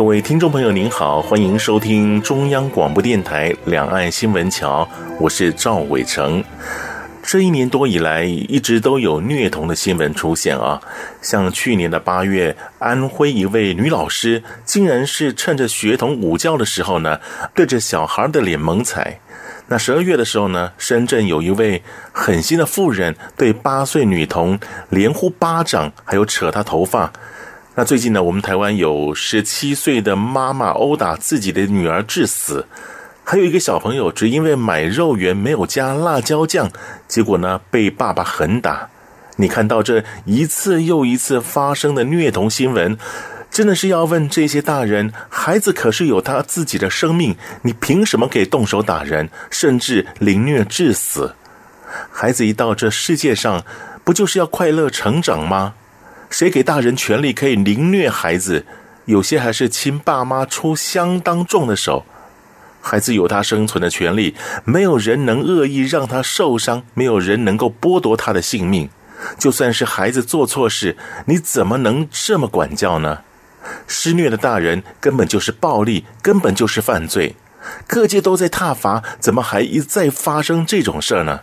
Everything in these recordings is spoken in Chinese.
各位听众朋友，您好，欢迎收听中央广播电台两岸新闻桥，我是赵伟成。这一年多以来，一直都有虐童的新闻出现啊，像去年的八月，安徽一位女老师，竟然是趁着学童午觉的时候呢，对着小孩的脸猛踩。那十二月的时候呢，深圳有一位狠心的妇人，对八岁女童连呼巴掌，还有扯她头发。那最近呢，我们台湾有十七岁的妈妈殴打自己的女儿致死，还有一个小朋友只因为买肉圆没有加辣椒酱，结果呢被爸爸狠打。你看到这一次又一次发生的虐童新闻，真的是要问这些大人：孩子可是有他自己的生命，你凭什么可以动手打人，甚至凌虐致死？孩子一到这世界上，不就是要快乐成长吗？谁给大人权力可以凌虐孩子？有些还是亲爸妈出相当重的手。孩子有他生存的权利，没有人能恶意让他受伤，没有人能够剥夺他的性命。就算是孩子做错事，你怎么能这么管教呢？施虐的大人根本就是暴力，根本就是犯罪。各界都在挞伐，怎么还一再发生这种事儿呢？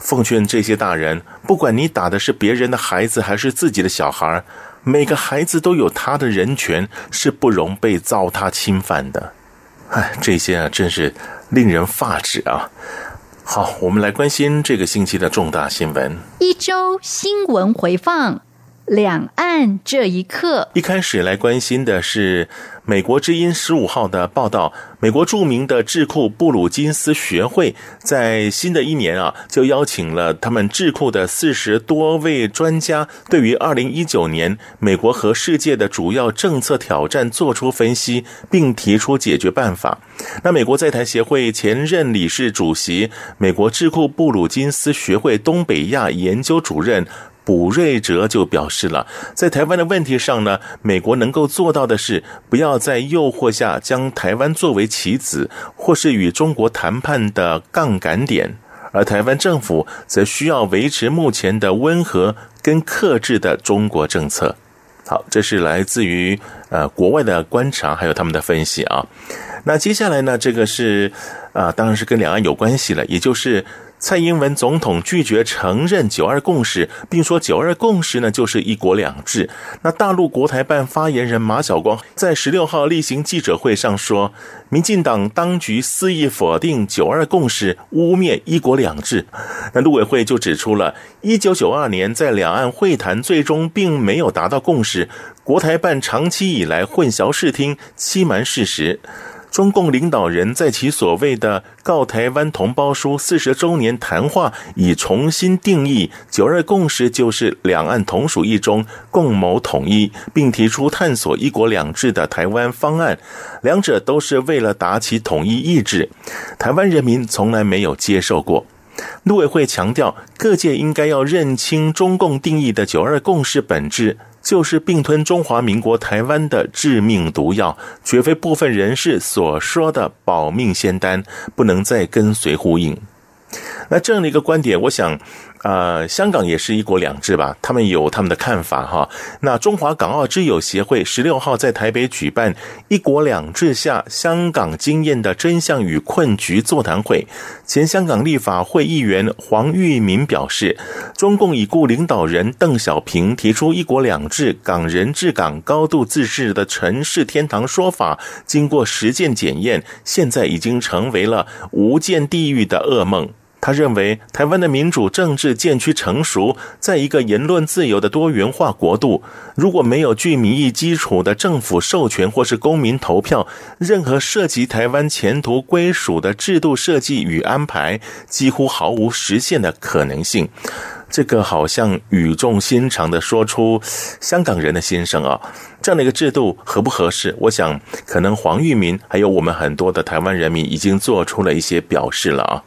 奉劝这些大人，不管你打的是别人的孩子还是自己的小孩，每个孩子都有他的人权，是不容被糟蹋侵犯的。哎，这些啊，真是令人发指啊！好，我们来关心这个星期的重大新闻。一周新闻回放。两岸这一刻，一开始来关心的是美国之音十五号的报道。美国著名的智库布鲁金斯学会在新的一年啊，就邀请了他们智库的四十多位专家，对于二零一九年美国和世界的主要政策挑战做出分析，并提出解决办法。那美国在台协会前任理事主席、美国智库布鲁金斯学会东北亚研究主任。卜瑞哲就表示了，在台湾的问题上呢，美国能够做到的是，不要在诱惑下将台湾作为棋子，或是与中国谈判的杠杆点，而台湾政府则需要维持目前的温和跟克制的中国政策。好，这是来自于呃国外的观察，还有他们的分析啊。那接下来呢，这个是啊、当然是跟两岸有关系了，也就是。蔡英文总统拒绝承认九二共识，并说九二共识呢就是一国两制。那大陆国台办发言人马晓光在十六号例行记者会上说，民进党当局肆意否定九二共识，污蔑一国两制。那陆委会就指出了，一九九二年在两岸会谈最终并没有达到共识，国台办长期以来混淆视听，欺瞒事实。中共领导人在其所谓的《告台湾同胞书》四十周年谈话，已重新定义“九二共识”就是两岸同属一中，共谋统一，并提出探索一国两制的台湾方案，两者都是为了达其统一意志。台湾人民从来没有接受过。陆委会强调，各界应该要认清中共定义的“九二共识”本质。就是并吞中华民国台湾的致命毒药，绝非部分人士所说的保命仙丹，不能再跟随呼应。那这样的一个观点，我想。呃，香港也是一国两制吧？他们有他们的看法哈。那中华港澳之友协会十六号在台北举办“一国两制下香港经验的真相与困局”座谈会，前香港立法会议员黄玉民表示，中共已故领导人邓小平提出“一国两制，港人治港，高度自治”的城市天堂说法，经过实践检验，现在已经成为了无间地狱的噩梦。他认为，台湾的民主政治渐趋成熟，在一个言论自由的多元化国度，如果没有具民意基础的政府授权或是公民投票，任何涉及台湾前途归属的制度设计与安排，几乎毫无实现的可能性。这个好像语重心长的说出香港人的心声啊，这样的一个制度合不合适？我想，可能黄玉民还有我们很多的台湾人民已经做出了一些表示了啊。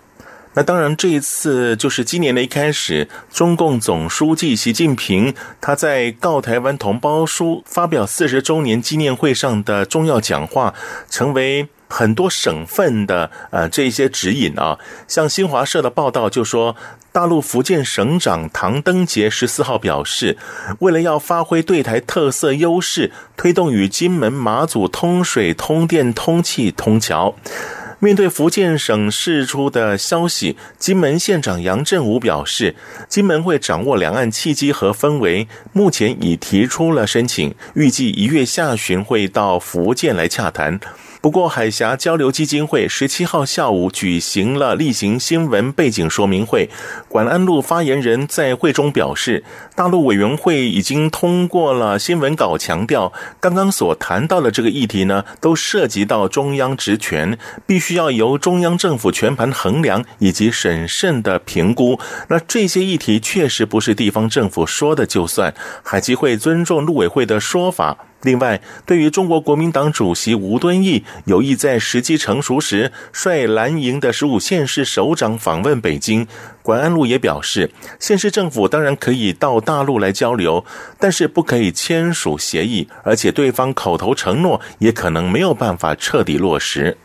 那当然，这一次就是今年的一开始，中共总书记习近平他在《告台湾同胞书》发表四十周年纪念会上的重要讲话，成为很多省份的呃这些指引啊。像新华社的报道就说，大陆福建省长唐登杰十四号表示，为了要发挥对台特色优势，推动与金门、马祖通水、通电、通气、通桥。面对福建省释出的消息，金门县长杨振武表示，金门会掌握两岸契机和氛围，目前已提出了申请，预计一月下旬会到福建来洽谈。不过，海峡交流基金会十七号下午举行了例行新闻背景说明会。管安路发言人在会中表示，大陆委员会已经通过了新闻稿，强调刚刚所谈到的这个议题呢，都涉及到中央职权，必须要由中央政府全盘衡量以及审慎的评估。那这些议题确实不是地方政府说的就算，海基会尊重陆委会的说法。另外，对于中国国民党主席吴敦义有意在时机成熟时率蓝营的十五县市首长访问北京，管安路也表示，县市政府当然可以到大陆来交流，但是不可以签署协议，而且对方口头承诺也可能没有办法彻底落实。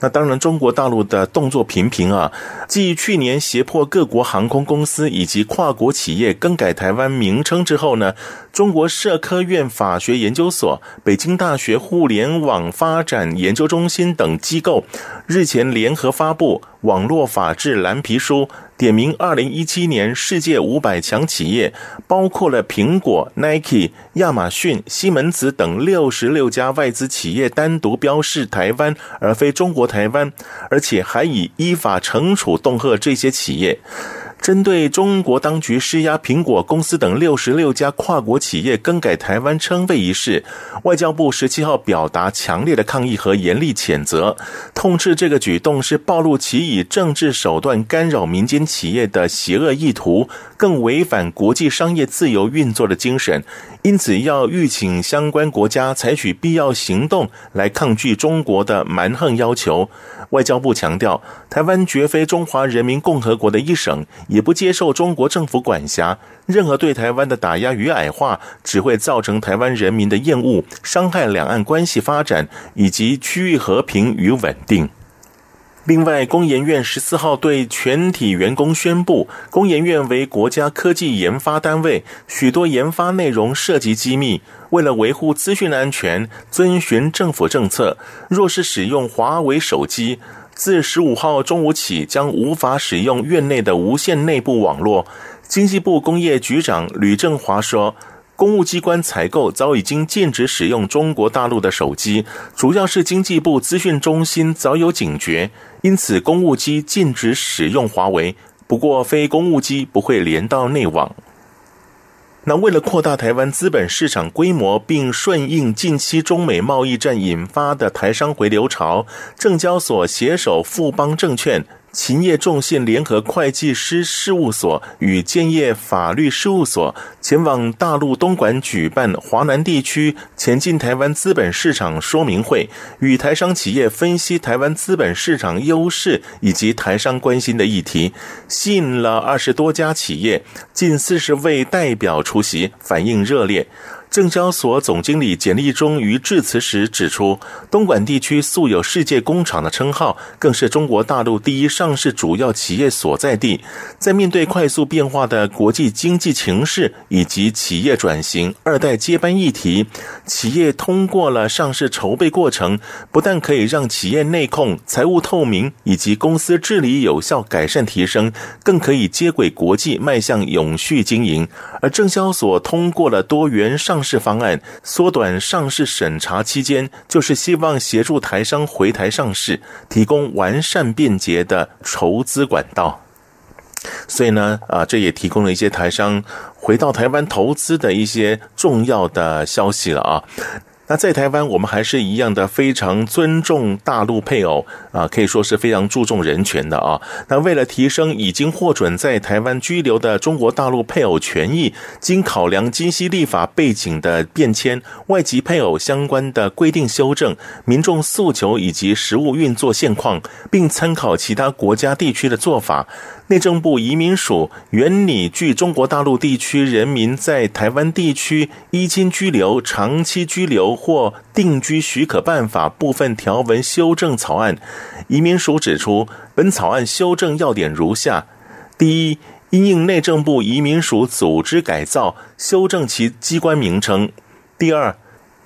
那当然，中国大陆的动作频频啊，继去年胁迫各国航空公司以及跨国企业更改台湾名称之后呢，中国社科院法学研究所、北京大学互联网发展研究中心等机构日前联合发布《网络法治蓝皮书》。点名二零一七年世界五百强企业，包括了苹果、Nike、亚马逊、西门子等六十六家外资企业，单独标示台湾而非中国台湾，而且还以依法惩处恫吓这些企业。针对中国当局施压苹果公司等六十六家跨国企业更改台湾称谓一事，外交部十七号表达强烈的抗议和严厉谴责，痛斥这个举动是暴露其以政治手段干扰民间企业的邪恶意图，更违反国际商业自由运作的精神。因此，要吁请相关国家采取必要行动来抗拒中国的蛮横要求。外交部强调，台湾绝非中华人民共和国的一省，也不接受中国政府管辖。任何对台湾的打压与矮化，只会造成台湾人民的厌恶，伤害两岸关系发展以及区域和平与稳定。另外，工研院十四号对全体员工宣布，工研院为国家科技研发单位，许多研发内容涉及机密。为了维护资讯安全，遵循政府政策，若是使用华为手机，自十五号中午起将无法使用院内的无线内部网络。经济部工业局长吕正华说。公务机关采购早已经禁止使用中国大陆的手机，主要是经济部资讯中心早有警觉，因此公务机禁止使用华为。不过，非公务机不会连到内网。那为了扩大台湾资本市场规模，并顺应近期中美贸易战引发的台商回流潮，证交所携手富邦证券。勤业众信联合会计师事务所与建业法律事务所前往大陆东莞举办华南地区前进台湾资本市场说明会，与台商企业分析台湾资本市场优势以及台商关心的议题，吸引了二十多家企业，近四十位代表出席，反应热烈。证交所总经理简立忠于致辞时指出，东莞地区素有“世界工厂”的称号，更是中国大陆第一上市主要企业所在地。在面对快速变化的国际经济情势以及企业转型、二代接班议题，企业通过了上市筹备过程，不但可以让企业内控、财务透明以及公司治理有效改善提升，更可以接轨国际，迈向永续经营。而证交所通过了多元上上市方案，缩短上市审查期间，就是希望协助台商回台上市，提供完善便捷的筹资管道。所以呢，啊，这也提供了一些台商回到台湾投资的一些重要的消息了啊。那在台湾，我们还是一样的非常尊重大陆配偶啊，可以说是非常注重人权的啊。那为了提升已经获准在台湾居留的中国大陆配偶权益，经考量今昔立法背景的变迁、外籍配偶相关的规定修正、民众诉求以及实务运作现况，并参考其他国家地区的做法。内政部移民署原拟据中国大陆地区人民在台湾地区依亲居留、长期居留或定居许可办法部分条文修正草案，移民署指出，本草案修正要点如下：第一，因应内政部移民署组织改造，修正其机关名称；第二，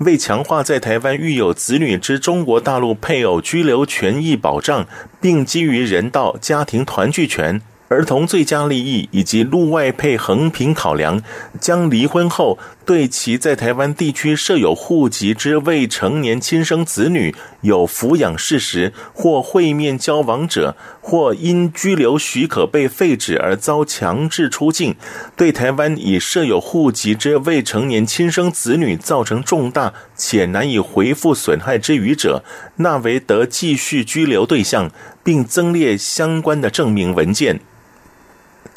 为强化在台湾育有子女之中国大陆配偶居留权益保障，并基于人道家庭团聚权。儿童最佳利益以及陆外配衡平考量，将离婚后对其在台湾地区设有户籍之未成年亲生子女有抚养事实或会面交往者，或因居留许可被废止而遭强制出境，对台湾已设有户籍之未成年亲生子女造成重大且难以回复损害之余者，纳为得继续居留对象，并增列相关的证明文件。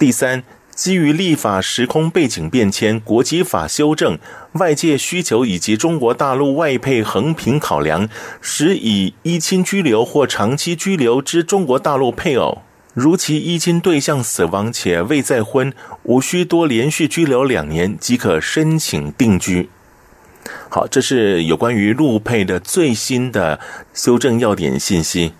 第三，基于立法时空背景变迁、国籍法修正、外界需求以及中国大陆外配横平考量，使以依亲居留或长期居留之中国大陆配偶，如其依亲对象死亡且未再婚，无需多连续居留两年即可申请定居。好，这是有关于陆配的最新的修正要点信息。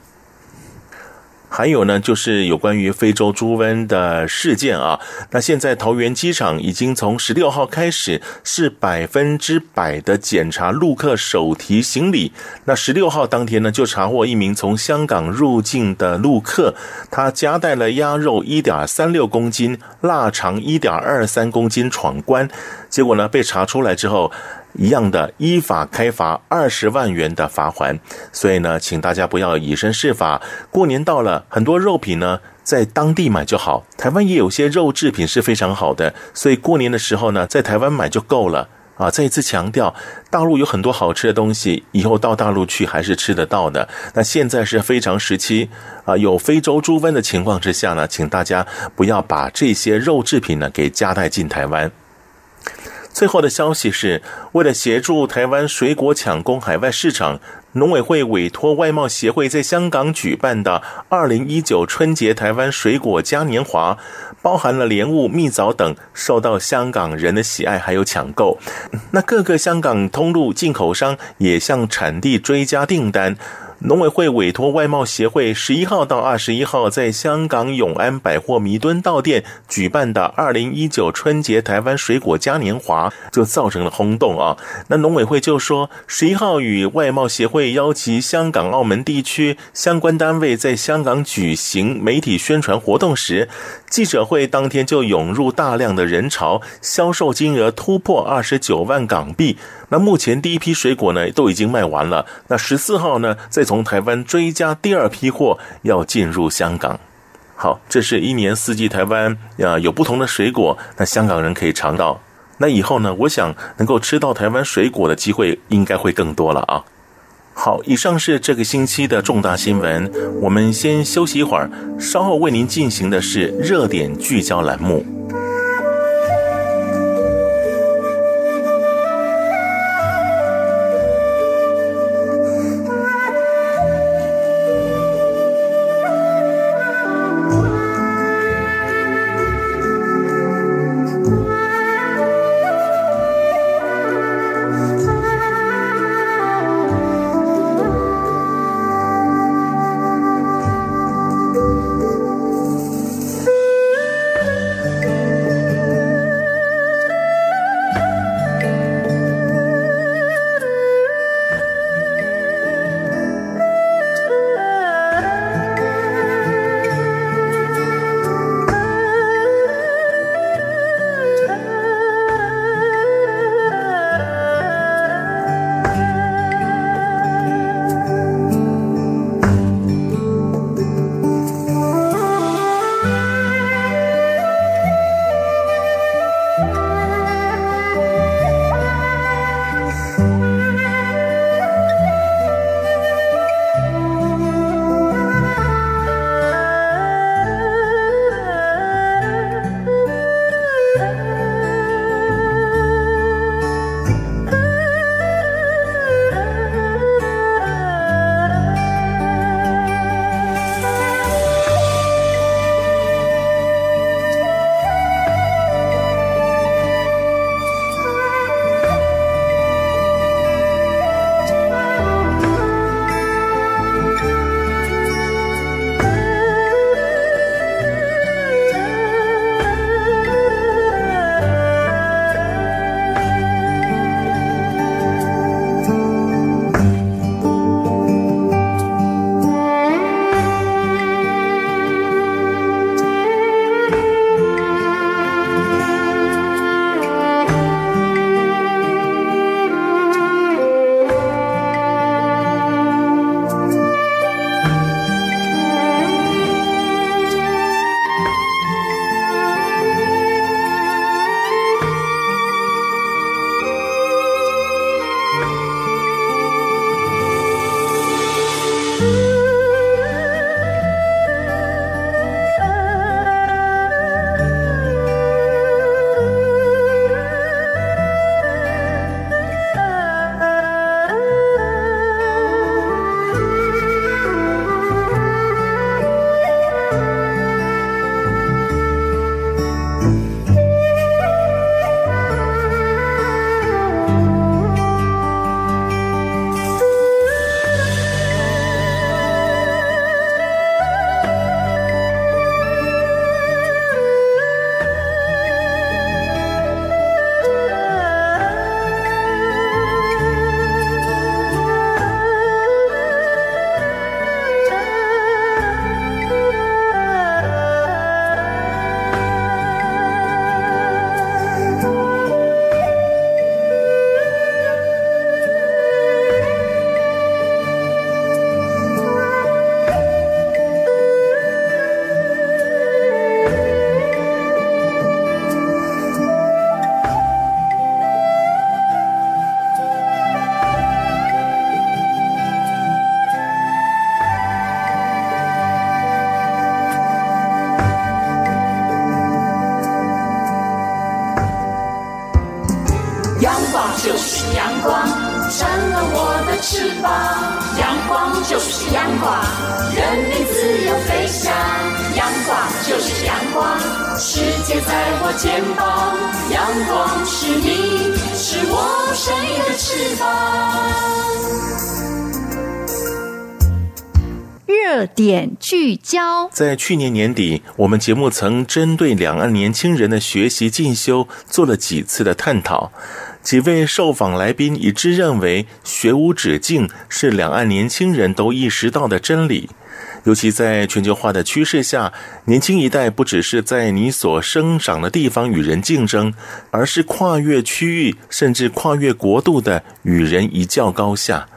还有呢，就是有关于非洲猪瘟的事件啊。那现在桃园机场已经从十六号开始是百分之百的检查陆客手提行李。那十六号当天呢，就查获一名从香港入境的陆客，他夹带了鸭肉一点三六公斤、腊肠一点二三公斤闯关，结果呢，被查出来之后。一样的，依法开罚二十万元的罚锾。所以呢，请大家不要以身试法。过年到了，很多肉品呢，在当地买就好。台湾也有些肉制品是非常好的，所以过年的时候呢，在台湾买就够了啊！再一次强调，大陆有很多好吃的东西，以后到大陆去还是吃得到的。那现在是非常时期啊，有非洲猪瘟的情况之下呢，请大家不要把这些肉制品呢给夹带进台湾。最后的消息是，为了协助台湾水果抢攻海外市场，农委会委托外贸协会在香港举办的二零一九春节台湾水果嘉年华，包含了莲雾、蜜枣等，受到香港人的喜爱，还有抢购。那各个香港通路进口商也向产地追加订单。农委会委托外贸协会十一号到二十一号在香港永安百货弥敦道店举办的二零一九春节台湾水果嘉年华，就造成了轰动啊！那农委会就说，十一号与外贸协会邀集香港、澳门地区相关单位在香港举行媒体宣传活动时，记者会当天就涌入大量的人潮，销售金额突破二十九万港币。那目前第一批水果呢都已经卖完了，那十四号呢再从台湾追加第二批货要进入香港。好，这是一年四季台湾啊有不同的水果，那香港人可以尝到。那以后呢，我想能够吃到台湾水果的机会应该会更多了啊。好，以上是这个星期的重大新闻，我们先休息一会儿，稍后为您进行的是热点聚焦栏目。在去年年底，我们节目曾针对两岸年轻人的学习进修做了几次的探讨。几位受访来宾一致认为，学无止境是两岸年轻人都意识到的真理。尤其在全球化的趋势下，年轻一代不只是在你所生长的地方与人竞争，而是跨越区域，甚至跨越国度的与人一较高下。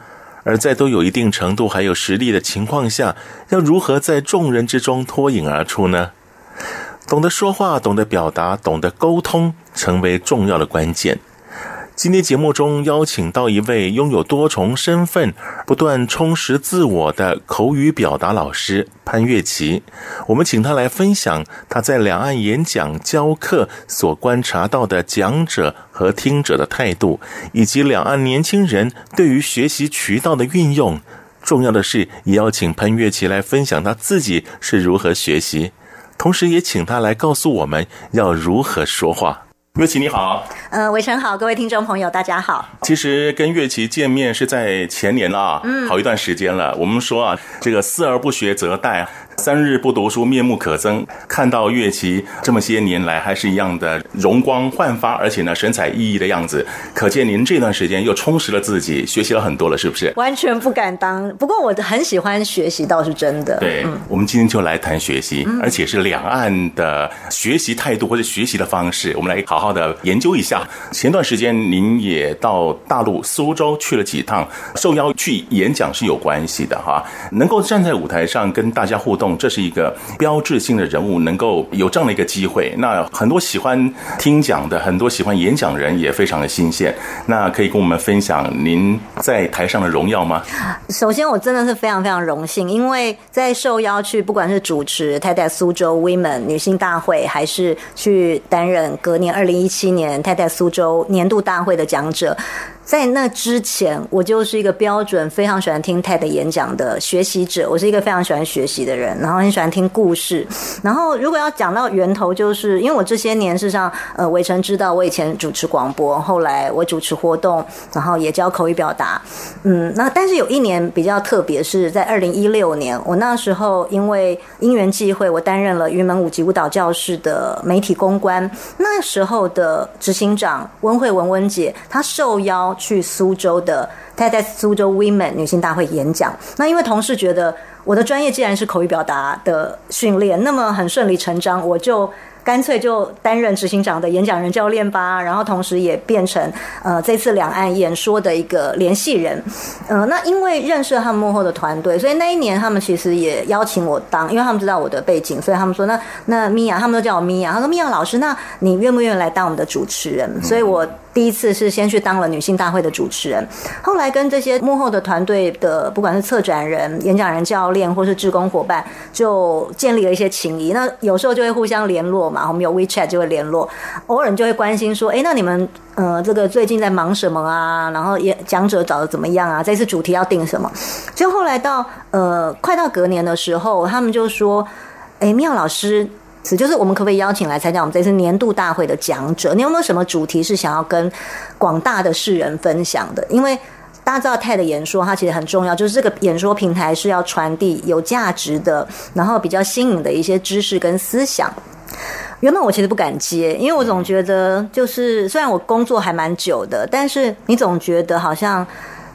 而在都有一定程度还有实力的情况下，要如何在众人之中脱颖而出呢？懂得说话，懂得表达，懂得沟通，成为重要的关键。今天节目中邀请到一位拥有多重身份、不断充实自我的口语表达老师潘月琪。我们请他来分享他在两岸演讲教课所观察到的讲者和听者的态度，以及两岸年轻人对于学习渠道的运用。重要的是，也要请潘岳琪来分享他自己是如何学习，同时也请他来告诉我们要如何说话。岳琪你好，呃，伟成好，各位听众朋友大家好。其实跟岳琪见面是在前年了啊，嗯，好一段时间了。我们说啊，这个思而不学则殆。三日不读书，面目可憎。看到岳琪这么些年来还是一样的容光焕发，而且呢神采奕奕的样子，可见您这段时间又充实了自己，学习了很多了，是不是？完全不敢当，不过我很喜欢学习，倒是真的。对，嗯、我们今天就来谈学习，而且是两岸的学习态度或者学习的方式，我们来好好的研究一下。前段时间您也到大陆苏州去了几趟，受邀去演讲是有关系的哈，能够站在舞台上跟大家互动。这是一个标志性的人物，能够有这样的一个机会。那很多喜欢听讲的，很多喜欢演讲人也非常的新鲜。那可以跟我们分享您在台上的荣耀吗？首先，我真的是非常非常荣幸，因为在受邀去，不管是主持太太苏州 Women 女性大会，还是去担任隔年二零一七年太太苏州年度大会的讲者。在那之前，我就是一个标准非常喜欢听 TED 演讲的学习者。我是一个非常喜欢学习的人，然后很喜欢听故事。然后，如果要讲到源头，就是因为我这些年事实上，呃，伟成知道我以前主持广播，后来我主持活动，然后也教口语表达。嗯，那但是有一年比较特别，是在二零一六年，我那时候因为因缘际会，我担任了云门舞集舞蹈教室的媒体公关。那时候的执行长温慧文温姐，她受邀。去苏州的，他在苏州 Women 女性大会演讲。那因为同事觉得我的专业既然是口语表达的训练，那么很顺理成章，我就。干脆就担任执行长的演讲人教练吧，然后同时也变成呃这次两岸演说的一个联系人。呃，那因为认识了他们幕后的团队，所以那一年他们其实也邀请我当，因为他们知道我的背景，所以他们说那那米娅，他们都叫我米娅，他说米娅老师，那你愿不愿意来当我们的主持人？所以我第一次是先去当了女性大会的主持人，后来跟这些幕后的团队的不管是策展人、演讲人教练或是志工伙伴，就建立了一些情谊。那有时候就会互相联络嘛。我们有 WeChat 就会联络，偶尔就会关心说，哎，那你们呃这个最近在忙什么啊？然后也讲者找的怎么样啊？这次主题要定什么？就后来到呃快到隔年的时候，他们就说，哎，妙老师，就是我们可不可以邀请来参加我们这次年度大会的讲者？你有没有什么主题是想要跟广大的世人分享的？因为大家知道 TED 演说，它其实很重要，就是这个演说平台是要传递有价值的，然后比较新颖的一些知识跟思想。原本我其实不敢接，因为我总觉得，就是虽然我工作还蛮久的，但是你总觉得好像。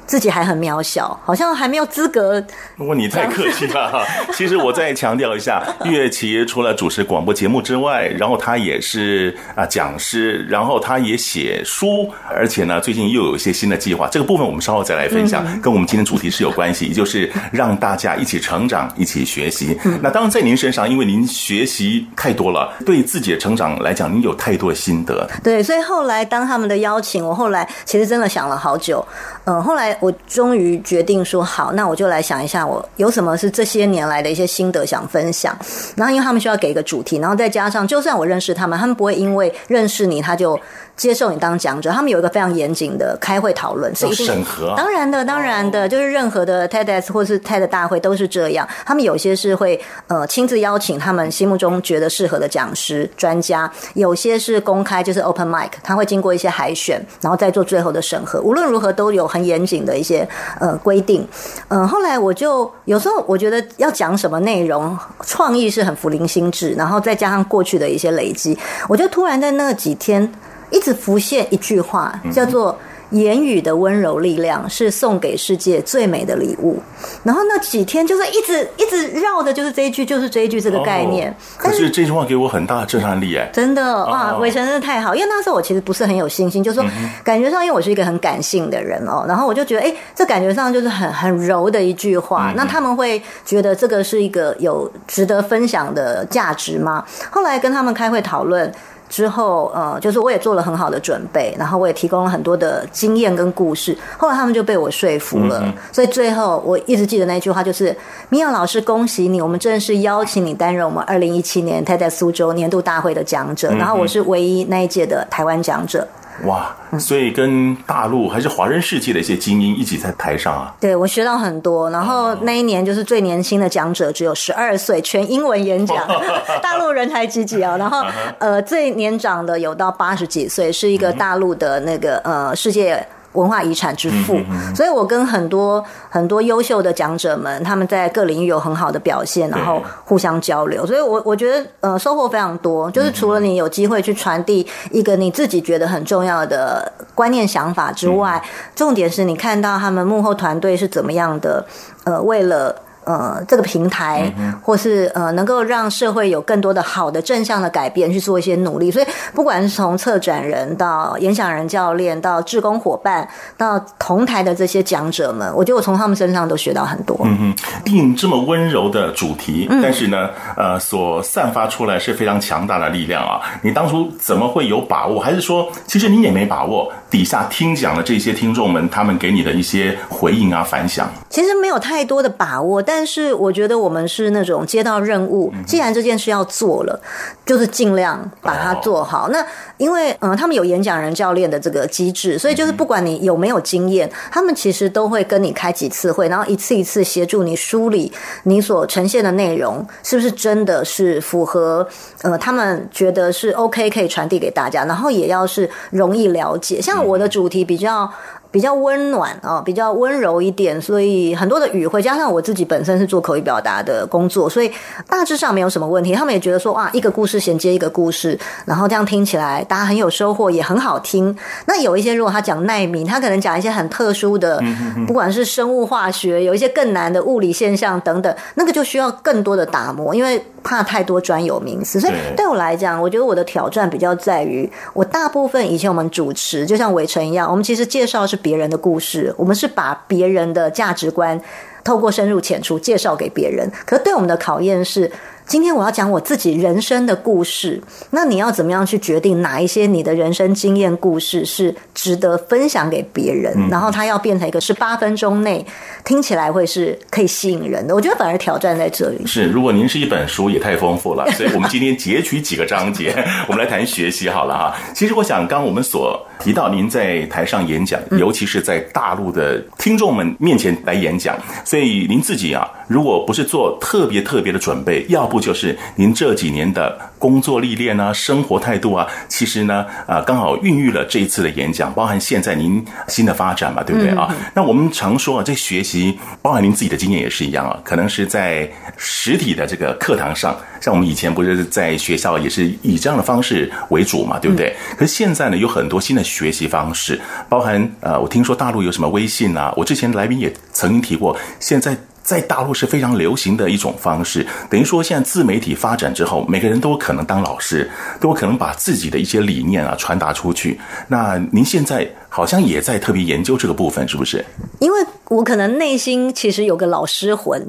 自己还很渺小，好像还没有资格。不过你太客气了哈。其实我再强调一下，岳琪除了主持广播节目之外，然后他也是啊讲师，然后他也写书，而且呢，最近又有一些新的计划。这个部分我们稍后再来分享，跟我们今天主题是有关系，也就是让大家一起成长，一起学习。那当然，在您身上，因为您学习太多了，对自己的成长来讲，您有太多的心得。对，所以后来当他们的邀请，我后来其实真的想了好久。嗯，后来。我终于决定说好，那我就来想一下，我有什么是这些年来的一些心得想分享。然后，因为他们需要给一个主题，然后再加上，就算我认识他们，他们不会因为认识你，他就接受你当讲者，他们有一个非常严谨的开会讨论，是一定审核。当然的，当然的，就是任何的 TEDx 或是 TED 大会都是这样。他们有些是会呃亲自邀请他们心目中觉得适合的讲师、专家，有些是公开，就是 open mic，他会经过一些海选，然后再做最后的审核。无论如何，都有很严谨的一些呃规定。嗯、呃，后来我就有时候我觉得要讲什么内容，创意是很福临心智，然后再加上过去的一些累积，我就突然在那几天。一直浮现一句话，叫做“言语的温柔力量是送给世界最美的礼物”。然后那几天就是一直一直绕的，就是这一句，就是这一句这个概念。哦、可是这句话给我很大的震撼力哎！真的哇，伟成真的太好，因为那时候我其实不是很有信心，就是说感觉上，因为我是一个很感性的人哦，然后我就觉得，哎，这感觉上就是很很柔的一句话。那他们会觉得这个是一个有值得分享的价值吗？后来跟他们开会讨论。之后，呃，就是我也做了很好的准备，然后我也提供了很多的经验跟故事。后来他们就被我说服了，嗯、所以最后我一直记得那句话，就是米娅老师，恭喜你，我们正式邀请你担任我们二零一七年太在苏州年度大会的讲者，然后我是唯一那一届的台湾讲者。哇，所以跟大陆还是华人世界的一些精英一起在台上啊。对，我学到很多。然后那一年就是最年轻的讲者，只有十二岁，全英文演讲，大陆人才济济啊。然后呃，最年长的有到八十几岁，是一个大陆的那个呃世界。文化遗产之父，所以我跟很多很多优秀的讲者们，他们在各领域有很好的表现，然后互相交流，所以我我觉得呃收获非常多。就是除了你有机会去传递一个你自己觉得很重要的观念想法之外，重点是你看到他们幕后团队是怎么样的，呃，为了。呃，这个平台，或是呃，能够让社会有更多的好的正向的改变，去做一些努力。所以，不管是从策展人到演讲人教练，到志工伙伴，到同台的这些讲者们，我觉得我从他们身上都学到很多。嗯哼，定这么温柔的主题，但是呢，呃，所散发出来是非常强大的力量啊！你当初怎么会有把握？还是说，其实你也没把握？底下听讲的这些听众们，他们给你的一些回应啊、反响，其实没有太多的把握。但是我觉得我们是那种接到任务，既然这件事要做了，就是尽量把它做好。那因为嗯，他们有演讲人教练的这个机制，所以就是不管你有没有经验，他们其实都会跟你开几次会，然后一次一次协助你梳理你所呈现的内容是不是真的是符合呃他们觉得是 OK 可以传递给大家，然后也要是容易了解。像我的主题比较。比较温暖啊，比较温柔一点，所以很多的语汇加上我自己本身是做口语表达的工作，所以大致上没有什么问题。他们也觉得说，哇，一个故事衔接一个故事，然后这样听起来大家很有收获，也很好听。那有一些如果他讲耐米，他可能讲一些很特殊的，不管是生物化学，有一些更难的物理现象等等，那个就需要更多的打磨，因为怕太多专有名词。所以对我来讲，我觉得我的挑战比较在于，我大部分以前我们主持，就像围城一样，我们其实介绍是。别人的故事，我们是把别人的价值观透过深入浅出介绍给别人。可是对我们的考验是，今天我要讲我自己人生的故事，那你要怎么样去决定哪一些你的人生经验故事是值得分享给别人？嗯、然后它要变成一个十八分钟内听起来会是可以吸引人的。我觉得反而挑战在这里。是，如果您是一本书，也太丰富了。所以我们今天截取几个章节，我们来谈学习好了哈。其实我想，刚刚我们所提到，您在台上演讲，尤其是在大陆的听众们面前来演讲，所以您自己啊，如果不是做特别特别的准备，要不。就是您这几年的工作历练啊，生活态度啊，其实呢，啊，刚好孕育了这一次的演讲，包含现在您新的发展嘛，对不对啊？嗯、那我们常说啊，这学习包含您自己的经验也是一样啊，可能是在实体的这个课堂上，像我们以前不是在学校也是以这样的方式为主嘛，对不对？嗯、可是现在呢，有很多新的学习方式，包含呃，我听说大陆有什么微信啊，我之前来宾也曾经提过，现在。在大陆是非常流行的一种方式，等于说现在自媒体发展之后，每个人都有可能当老师，都有可能把自己的一些理念啊传达出去。那您现在好像也在特别研究这个部分，是不是？因为我可能内心其实有个老师魂，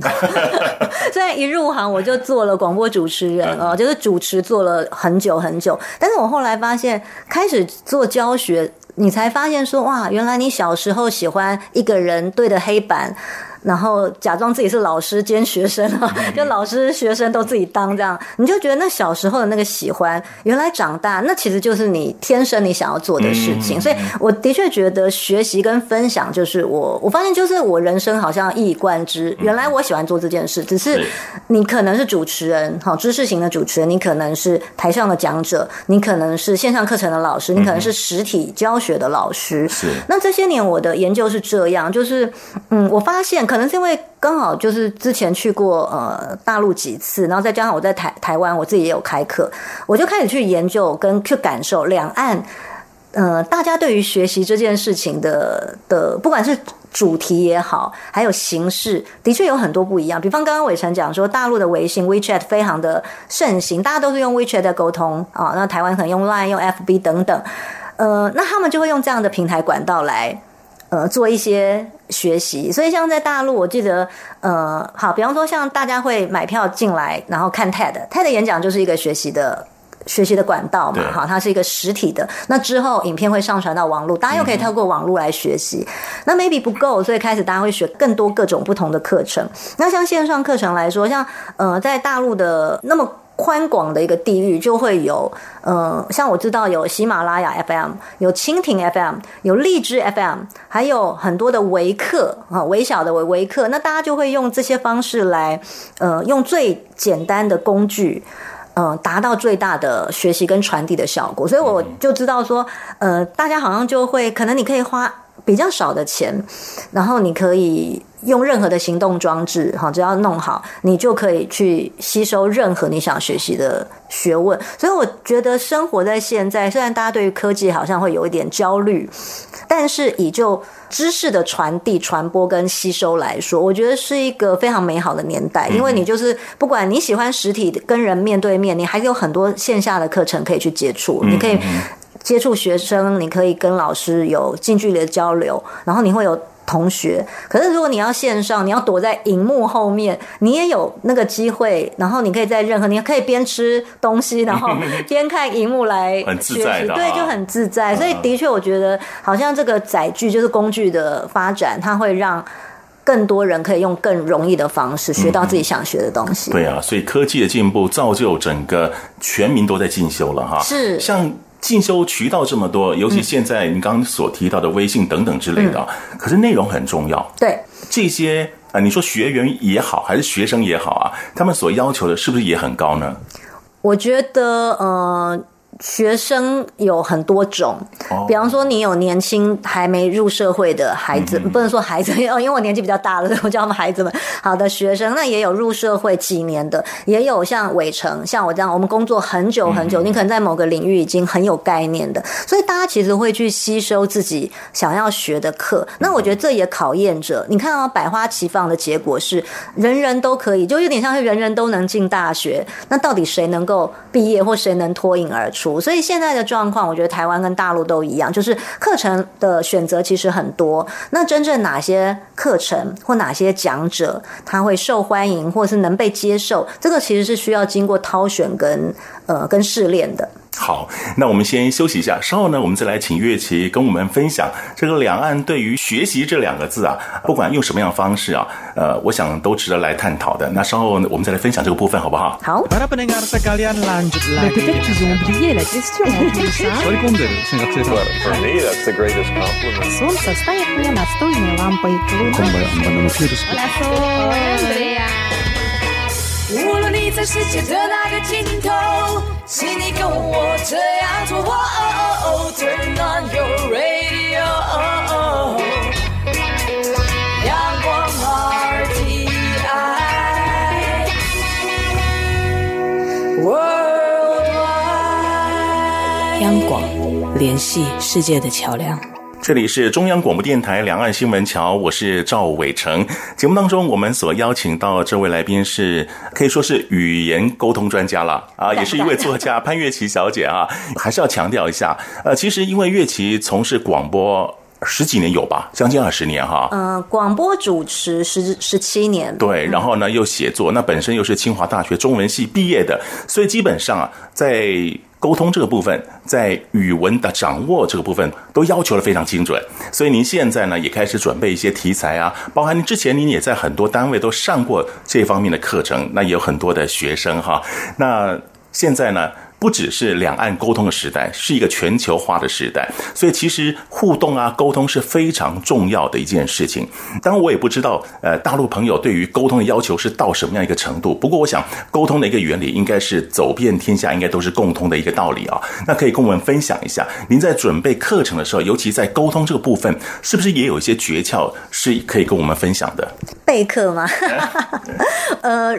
虽然一入行我就做了广播主持人啊，就是主持做了很久很久，但是我后来发现，开始做教学，你才发现说哇，原来你小时候喜欢一个人对着黑板。然后假装自己是老师兼学生啊，就老师学生都自己当这样，你就觉得那小时候的那个喜欢，原来长大那其实就是你天生你想要做的事情。所以我的确觉得学习跟分享就是我，我发现就是我人生好像一以贯之。原来我喜欢做这件事，只是你可能是主持人，好知识型的主持人，你可能是台上的讲者，你可能是线上课程的老师，你可能是实体教学的老师。是。那这些年我的研究是这样，就是嗯，我发现。可能是因为刚好就是之前去过呃大陆几次，然后再加上我在台台湾，我自己也有开课，我就开始去研究跟去感受两岸呃大家对于学习这件事情的的，不管是主题也好，还有形式，的确有很多不一样。比方刚刚伟成讲说，大陆的微信 WeChat 非常的盛行，大家都是用 WeChat 在沟通啊，那台湾可能用 Line、用 FB 等等，呃，那他们就会用这样的平台管道来。呃，做一些学习，所以像在大陆，我记得，呃，好，比方说像大家会买票进来，然后看 TED，TED 演讲就是一个学习的学习的管道嘛，哈，它是一个实体的。那之后影片会上传到网络，大家又可以透过网络来学习。嗯、那 maybe 不够，所以开始大家会学更多各种不同的课程。那像线上课程来说，像呃，在大陆的那么。宽广的一个地域就会有，呃，像我知道有喜马拉雅 FM，有蜻蜓 FM，有荔枝 FM，还有很多的微课啊，微小的微微课，那大家就会用这些方式来，呃，用最简单的工具，呃，达到最大的学习跟传递的效果。所以我就知道说，呃，大家好像就会，可能你可以花比较少的钱，然后你可以。用任何的行动装置，哈，只要弄好，你就可以去吸收任何你想学习的学问。所以我觉得生活在现在，虽然大家对于科技好像会有一点焦虑，但是以就知识的传递、传播跟吸收来说，我觉得是一个非常美好的年代。因为你就是不管你喜欢实体跟人面对面，你还是有很多线下的课程可以去接触，你可以接触学生，你可以跟老师有近距离的交流，然后你会有。同学，可是如果你要线上，你要躲在荧幕后面，你也有那个机会，然后你可以在任何，你可以边吃东西，然后 边看荧幕来学习，很自在的啊，对，就很自在。所以的确，我觉得好像这个载具就是工具的发展，它会让更多人可以用更容易的方式学到自己想学的东西。嗯，对啊，所以科技的进步造就整个全民都在进修了哈。是像。进修渠道这么多，尤其现在你刚刚所提到的微信等等之类的，嗯、可是内容很重要。对这些啊，你说学员也好，还是学生也好啊，他们所要求的是不是也很高呢？我觉得，呃。学生有很多种，比方说你有年轻还没入社会的孩子，不能说孩子，因为我年纪比较大了，我叫他们孩子们。好的学生，那也有入社会几年的，也有像伟成，像我这样，我们工作很久很久，你可能在某个领域已经很有概念的，所以大家其实会去吸收自己想要学的课。那我觉得这也考验着，你看啊百花齐放的结果是人人都可以，就有点像是人人都能进大学，那到底谁能够毕业或谁能脱颖而出？所以现在的状况，我觉得台湾跟大陆都一样，就是课程的选择其实很多。那真正哪些课程或哪些讲者他会受欢迎，或是能被接受，这个其实是需要经过挑选跟呃跟试炼的。好，那我们先休息一下，稍后呢，我们再来请月琪跟我们分享这个两岸对于学习这两个字啊，不管用什么样的方式啊，呃，我想都值得来探讨的。那稍后我们再来分享这个部分，好不好？好。无论你在世界的哪个尽头，请你跟我这样做。Turn on your radio，阳光 RTI，央广联系世界的桥梁。这里是中央广播电台两岸新闻桥，我是赵伟成。节目当中，我们所邀请到这位来宾是可以说是语言沟通专家了啊，也是一位作家潘月琪小姐啊。还是要强调一下，呃，其实因为月琪从事广播十几年有吧，将近二十年哈。呃，广播主持十十七年。对，然后呢又写作，那本身又是清华大学中文系毕业的，所以基本上啊，在沟通这个部分，在语文的掌握这个部分，都要求的非常精准。所以您现在呢，也开始准备一些题材啊，包含您之前您也在很多单位都上过这方面的课程，那也有很多的学生哈。那现在呢？不只是两岸沟通的时代，是一个全球化的时代，所以其实互动啊、沟通是非常重要的一件事情。当然，我也不知道，呃，大陆朋友对于沟通的要求是到什么样一个程度。不过，我想沟通的一个原理应该是走遍天下，应该都是共通的一个道理啊。那可以跟我们分享一下，您在准备课程的时候，尤其在沟通这个部分，是不是也有一些诀窍是可以跟我们分享的？备课吗？呃。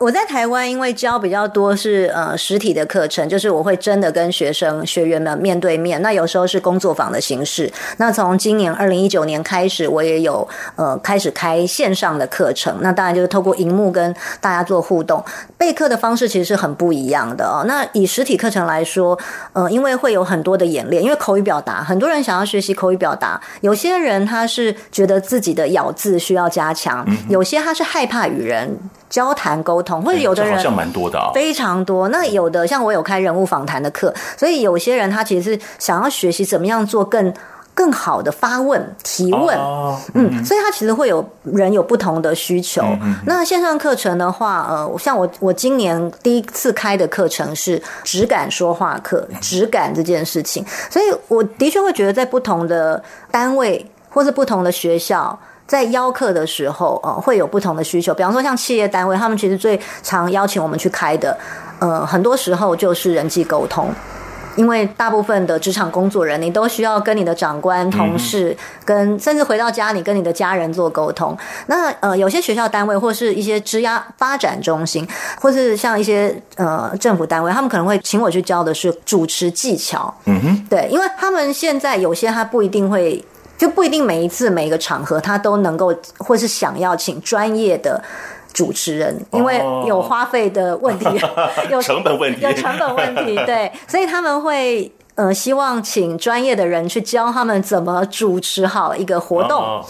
我在台湾，因为教比较多是呃实体的课程，就是我会真的跟学生学员们面对面。那有时候是工作坊的形式。那从今年二零一九年开始，我也有呃开始开线上的课程。那当然就是透过荧幕跟大家做互动。备课的方式其实是很不一样的哦。那以实体课程来说，呃，因为会有很多的演练，因为口语表达，很多人想要学习口语表达。有些人他是觉得自己的咬字需要加强，有些他是害怕与人交谈沟通，或者有的人好像蛮多的啊，非常多。那有的像我有开人物访谈的课，所以有些人他其实是想要学习怎么样做更更好的发问提问，嗯，所以他其实会有人有不同的需求。那线上课程的话，呃，像我我今年第一次开的课程是质感说话课，质感这件事情，所以我的确会觉得在不同的单位或是不同的学校。在邀客的时候，呃，会有不同的需求。比方说，像企业单位，他们其实最常邀请我们去开的，呃，很多时候就是人际沟通，因为大部分的职场工作人，你都需要跟你的长官、同事，跟甚至回到家，你跟你的家人做沟通。那呃，有些学校单位或是一些职涯发展中心，或是像一些呃政府单位，他们可能会请我去教的是主持技巧。嗯哼，对，因为他们现在有些他不一定会。就不一定每一次每一个场合他都能够，或是想要请专业的主持人，因为有花费的问题，有成本问题，有成本问题，对，所以他们会呃希望请专业的人去教他们怎么主持好一个活动。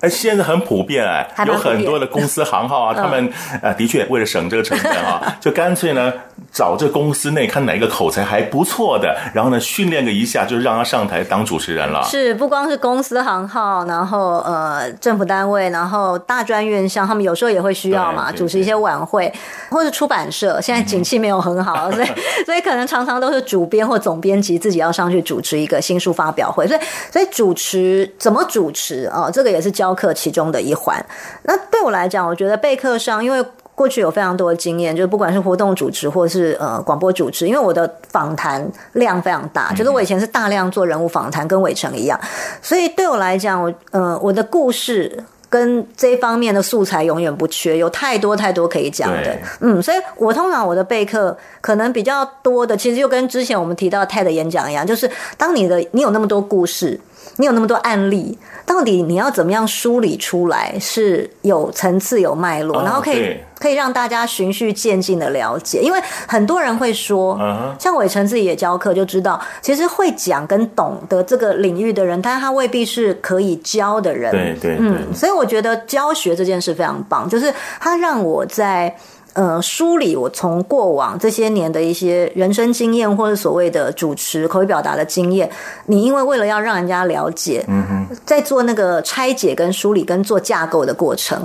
哎，现在很普遍哎，有很多的公司行号啊，他们 呃的确为了省这个成本啊，就干脆呢。找这公司内看哪一个口才还不错的，然后呢训练个一下，就让他上台当主持人了。是，不光是公司行号，然后呃政府单位，然后大专院校，他们有时候也会需要嘛，主持一些晚会，或者出版社。现在景气没有很好，嗯、所以所以可能常常都是主编或总编辑自己要上去主持一个新书发表会。所以所以主持怎么主持啊、哦？这个也是教课其中的一环。那对我来讲，我觉得备课上，因为。过去有非常多的经验，就是不管是活动主持或是呃广播主持，因为我的访谈量非常大，就是我以前是大量做人物访谈，跟伟成一样，所以对我来讲，我呃我的故事跟这方面的素材永远不缺，有太多太多可以讲的，嗯，所以我通常我的备课可能比较多的，其实就跟之前我们提到 TED 演讲一样，就是当你的你有那么多故事。你有那么多案例，到底你要怎么样梳理出来是有层次、有脉络，然后可以可以让大家循序渐进的了解？因为很多人会说，像伟成自己也教课，就知道其实会讲跟懂得这个领域的人，但是他未必是可以教的人。对对，嗯，所以我觉得教学这件事非常棒，就是他让我在。呃，梳理我从过往这些年的一些人生经验，或者所谓的主持口语表达的经验，你因为为了要让人家了解，嗯哼，在做那个拆解跟梳理跟做架构的过程，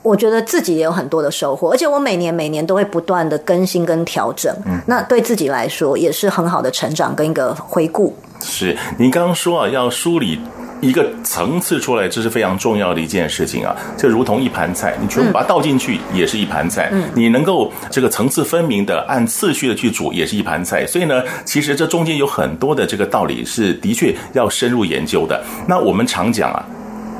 我觉得自己也有很多的收获，而且我每年每年都会不断的更新跟调整，嗯，那对自己来说也是很好的成长跟一个回顾。是，您刚刚说啊，要梳理。一个层次出来，这是非常重要的一件事情啊！就如同一盘菜，你全部把它倒进去，也是一盘菜。嗯，你能够这个层次分明的按次序的去煮，也是一盘菜。所以呢，其实这中间有很多的这个道理是的确要深入研究的。那我们常讲啊。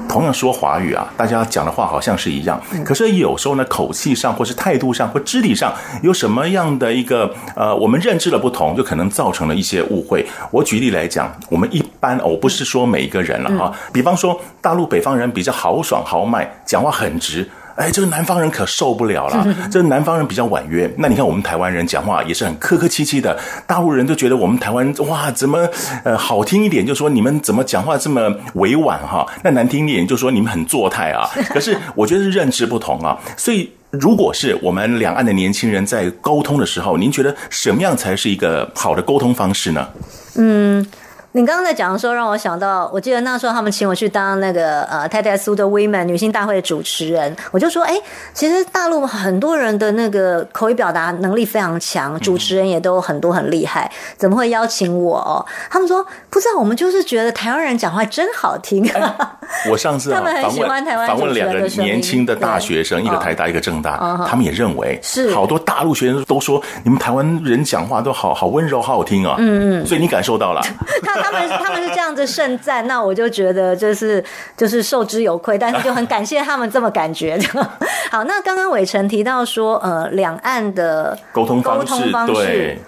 同样说华语啊，大家讲的话好像是一样，可是有时候呢，口气上或是态度上或肢体上有什么样的一个呃，我们认知的不同，就可能造成了一些误会。我举例来讲，我们一般我不是说每一个人了啊，比方说大陆北方人比较豪爽豪迈，讲话很直。哎，这个南方人可受不了了。这个南方人比较婉约，那你看我们台湾人讲话也是很客客气气的。大陆人都觉得我们台湾人哇，怎么呃好听一点就说你们怎么讲话这么委婉哈？那难听一点就说你们很作态啊。可是我觉得是认知不同啊，所以。如果是我们两岸的年轻人在沟通的时候，您觉得什么样才是一个好的沟通方式呢？嗯。你刚刚在讲的时候，让我想到，我记得那时候他们请我去当那个呃 TEDxSuzhou Women 女性大会的主持人，我就说，哎，其实大陆很多人的那个口语表达能力非常强，主持人也都很多很厉害，怎么会邀请我？哦，他们说不知道，我们就是觉得台湾人讲话真好听。哎、我上次、啊、他们很喜欢台湾访问两个年轻的大学生，一个台大，一个政大，他们也认为是好多大陆学生都说你们台湾人讲话都好好温柔，好好听啊。嗯嗯，所以你感受到了。他们他们是这样子盛赞，那我就觉得就是就是受之有愧，但是就很感谢他们这么感觉。好，那刚刚伟成提到说，呃，两岸的沟通方式，沟通方式对，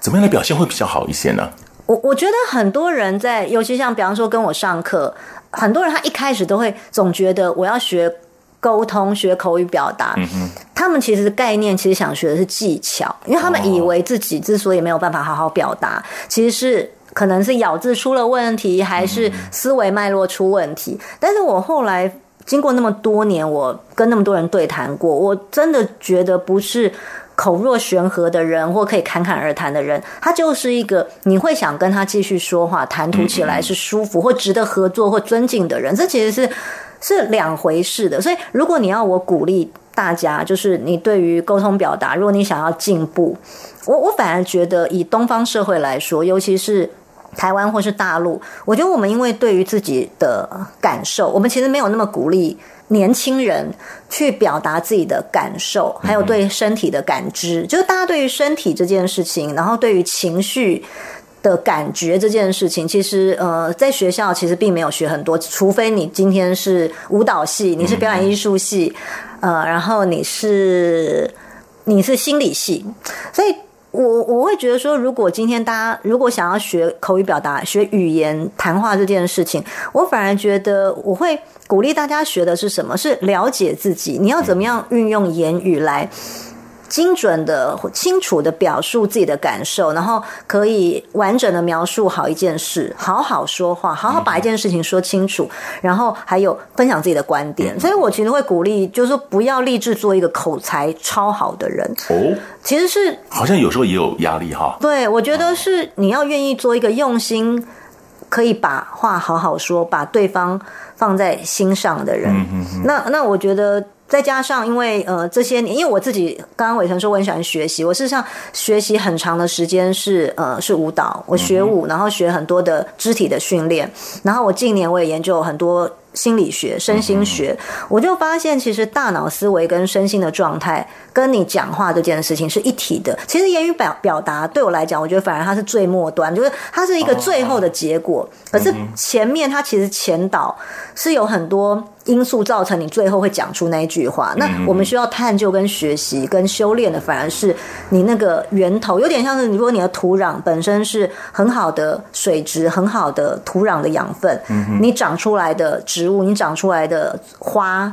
怎么样的表现会比较好一些呢？我我觉得很多人在，尤其像比方说跟我上课，很多人他一开始都会总觉得我要学沟通、学口语表达，嗯哼，他们其实概念其实想学的是技巧，因为他们以为自己之所以没有办法好好表达，其实是。可能是咬字出了问题，还是思维脉络出问题？但是我后来经过那么多年，我跟那么多人对谈过，我真的觉得不是口若悬河的人，或可以侃侃而谈的人，他就是一个你会想跟他继续说话、谈吐起来是舒服或值得合作或尊敬的人。这其实是是两回事的。所以，如果你要我鼓励大家，就是你对于沟通表达，如果你想要进步，我我反而觉得以东方社会来说，尤其是。台湾或是大陆，我觉得我们因为对于自己的感受，我们其实没有那么鼓励年轻人去表达自己的感受，还有对身体的感知。就是大家对于身体这件事情，然后对于情绪的感觉这件事情，其实呃，在学校其实并没有学很多，除非你今天是舞蹈系，你是表演艺术系，呃，然后你是你是心理系，所以。我我会觉得说，如果今天大家如果想要学口语表达、学语言谈话这件事情，我反而觉得我会鼓励大家学的是什么？是了解自己，你要怎么样运用言语来。精准的、清楚的表述自己的感受，然后可以完整的描述好一件事，好好说话，好好把一件事情说清楚，然后还有分享自己的观点。所以我其实会鼓励，就是说不要立志做一个口才超好的人哦。其实是好像有时候也有压力哈。对，我觉得是你要愿意做一个用心，可以把话好好说，把对方放在心上的人。那那我觉得。再加上，因为呃这些年，因为我自己刚刚伟成说我很喜欢学习，我事实上学习很长的时间是呃是舞蹈，我学舞，然后学很多的肢体的训练，然后我近年我也研究很多。心理学、身心学，我就发现，其实大脑思维跟身心的状态，跟你讲话这件事情是一体的。其实言语表表达对我来讲，我觉得反而它是最末端，就是它是一个最后的结果。可是前面它其实前导是有很多因素造成你最后会讲出那一句话。那我们需要探究、跟学习、跟修炼的，反而是你那个源头，有点像是如果你的土壤本身是很好的水质、很好的土壤的养分，你长出来的植植物你长出来的花、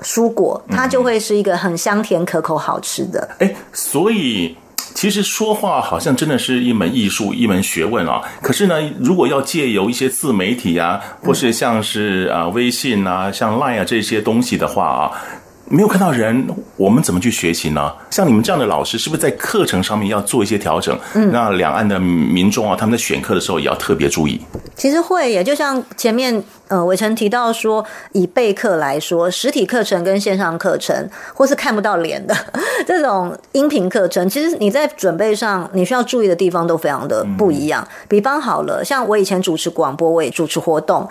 蔬果，它就会是一个很香甜、可口、好吃的。哎，所以其实说话好像真的是一门艺术、一门学问啊。可是呢，如果要借由一些自媒体呀，或是像是啊微信啊、像 Line 啊这些东西的话啊。没有看到人，我们怎么去学习呢？像你们这样的老师，是不是在课程上面要做一些调整？嗯，那两岸的民众啊，他们在选课的时候也要特别注意。其实会，也就像前面呃伟成提到说，以备课来说，实体课程跟线上课程，或是看不到脸的 这种音频课程，其实你在准备上，你需要注意的地方都非常的不一样。嗯、比方好了，像我以前主持广播，我也主持活动。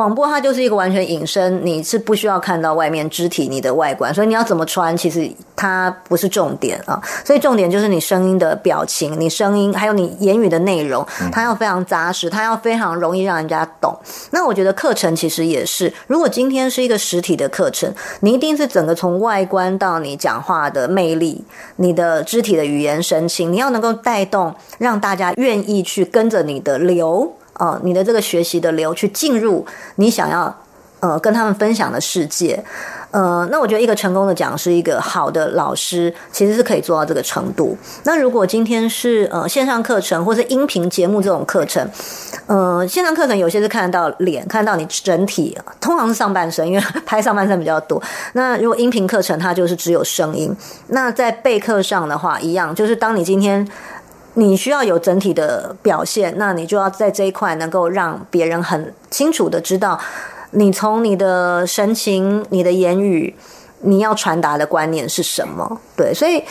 广播它就是一个完全隐身，你是不需要看到外面肢体你的外观，所以你要怎么穿，其实它不是重点啊。所以重点就是你声音的表情，你声音还有你言语的内容，它要非常扎实，它要非常容易让人家懂。那我觉得课程其实也是，如果今天是一个实体的课程，你一定是整个从外观到你讲话的魅力，你的肢体的语言神情，你要能够带动，让大家愿意去跟着你的流。哦，你的这个学习的流去进入你想要呃跟他们分享的世界，呃，那我觉得一个成功的讲师，一个好的老师，其实是可以做到这个程度。那如果今天是呃线上课程或是音频节目这种课程，呃，线上课程有些是看得到脸，看到你整体，通常是上半身，因为拍上半身比较多。那如果音频课程，它就是只有声音。那在备课上的话，一样，就是当你今天你需要有整体的表现，那你就要在这一块能够让别人很清楚的知道。你从你的神情、你的言语，你要传达的观念是什么？对，所以。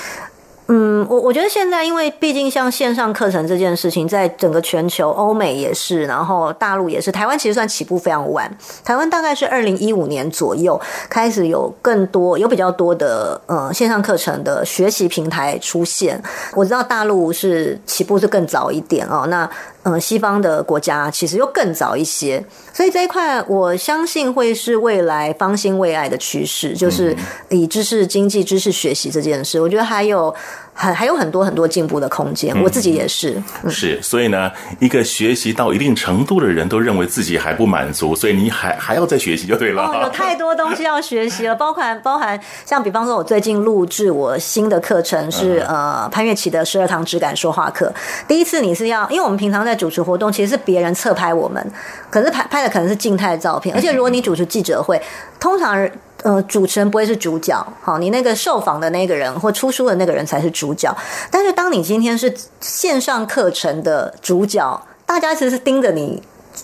嗯，我我觉得现在，因为毕竟像线上课程这件事情，在整个全球，欧美也是，然后大陆也是，台湾其实算起步非常晚。台湾大概是二零一五年左右开始有更多、有比较多的呃线上课程的学习平台出现。我知道大陆是起步是更早一点哦，那呃西方的国家其实又更早一些，所以这一块我相信会是未来方兴未艾的趋势，就是以知识经济、知识学习这件事，我觉得还有。还还有很多很多进步的空间，我自己也是。嗯、是，所以呢，一个学习到一定程度的人都认为自己还不满足，所以你还还要再学习就对了。哦，有 太多东西要学习了，包含包含像比方说，我最近录制我新的课程是、嗯、呃潘越琪的十二堂质感说话课。第一次你是要，因为我们平常在主持活动，其实是别人侧拍我们，可是拍拍的可能是静态照片，而且如果你主持记者会，通常。呃，主持人不会是主角，好，你那个受访的那个人或出书的那个人才是主角。但是，当你今天是线上课程的主角，大家其实是盯着你，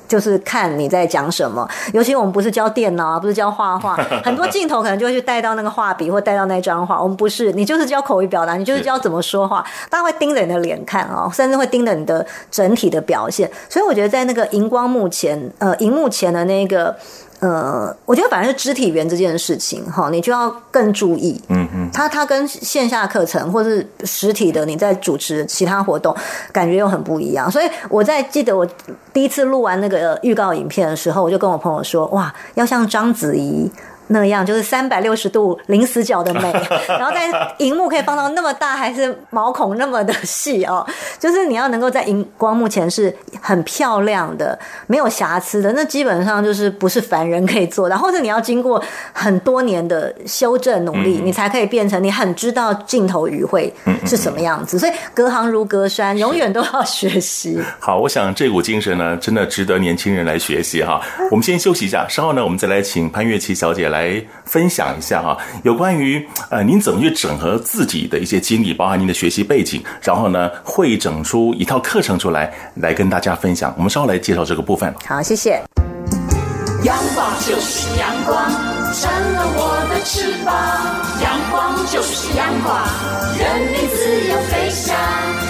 就是看你在讲什么。尤其我们不是教电脑，不是教画画，很多镜头可能就会去带到那个画笔或带到那张画。我们不是，你就是教口语表达，你就是教怎么说话，大家会盯着你的脸看啊，甚至会盯着你的整体的表现。所以，我觉得在那个荧光幕前，呃，荧幕前的那个。呃，我觉得反正是肢体语言这件事情哈，你就要更注意。嗯嗯，它它跟线下课程或是实体的你在主持其他活动，感觉又很不一样。所以我在记得我第一次录完那个预告影片的时候，我就跟我朋友说：“哇，要像章子怡。”那样就是三百六十度零死角的美，然后在荧幕可以放到那么大，还是毛孔那么的细哦，就是你要能够在荧光幕前是很漂亮的，没有瑕疵的，那基本上就是不是凡人可以做的，或者你要经过很多年的修正努力，你才可以变成你很知道镜头语汇是什么样子。所以隔行如隔山，永远都要学习。好，我想这股精神呢，真的值得年轻人来学习哈。我们先休息一下，稍后呢，我们再来请潘月琪小姐来。来分享一下哈，有关于呃，您怎么去整合自己的一些经历，包含您的学习背景，然后呢，会整出一套课程出来，来跟大家分享。我们稍后来介绍这个部分。好，谢谢。阳光就是阳光，成了我的翅膀。阳光就是阳光，任你自由飞翔。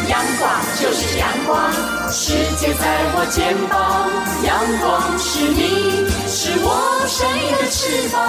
阳光就是阳光，世界在我肩膀。阳光是你，是我生命的翅膀。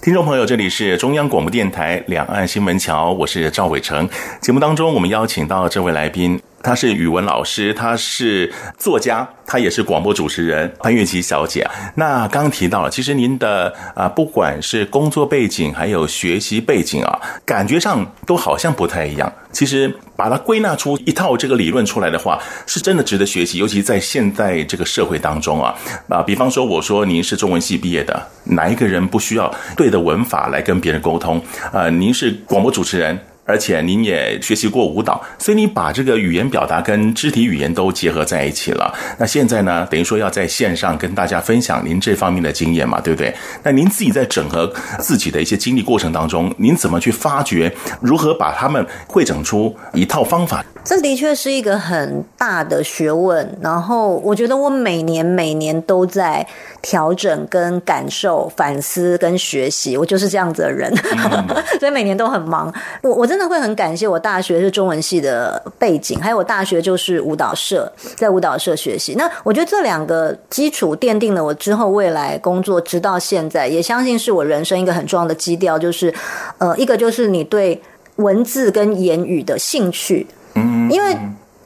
听众朋友，这里是中央广播电台两岸新闻桥，我是赵伟成。节目当中，我们邀请到这位来宾。她是语文老师，她是作家，她也是广播主持人潘越琪小姐。那刚提到了，其实您的啊、不管是工作背景还有学习背景啊，感觉上都好像不太一样。其实把它归纳出一套这个理论出来的话，是真的值得学习。尤其在现在这个社会当中啊，啊，比方说我说您是中文系毕业的，哪一个人不需要对的文法来跟别人沟通？啊、您是广播主持人。而且您也学习过舞蹈，所以你把这个语言表达跟肢体语言都结合在一起了。那现在呢，等于说要在线上跟大家分享您这方面的经验嘛，对不对？那您自己在整合自己的一些经历过程当中，您怎么去发掘，如何把他们汇整出一套方法？这的确是一个很大的学问。然后我觉得我每年每年都在调整、跟感受、反思跟学习。我就是这样子的人，嗯、所以每年都很忙。我我。真的会很感谢我大学是中文系的背景，还有我大学就是舞蹈社，在舞蹈社学习。那我觉得这两个基础奠定了我之后未来工作，直到现在也相信是我人生一个很重要的基调，就是呃，一个就是你对文字跟言语的兴趣，嗯，因为。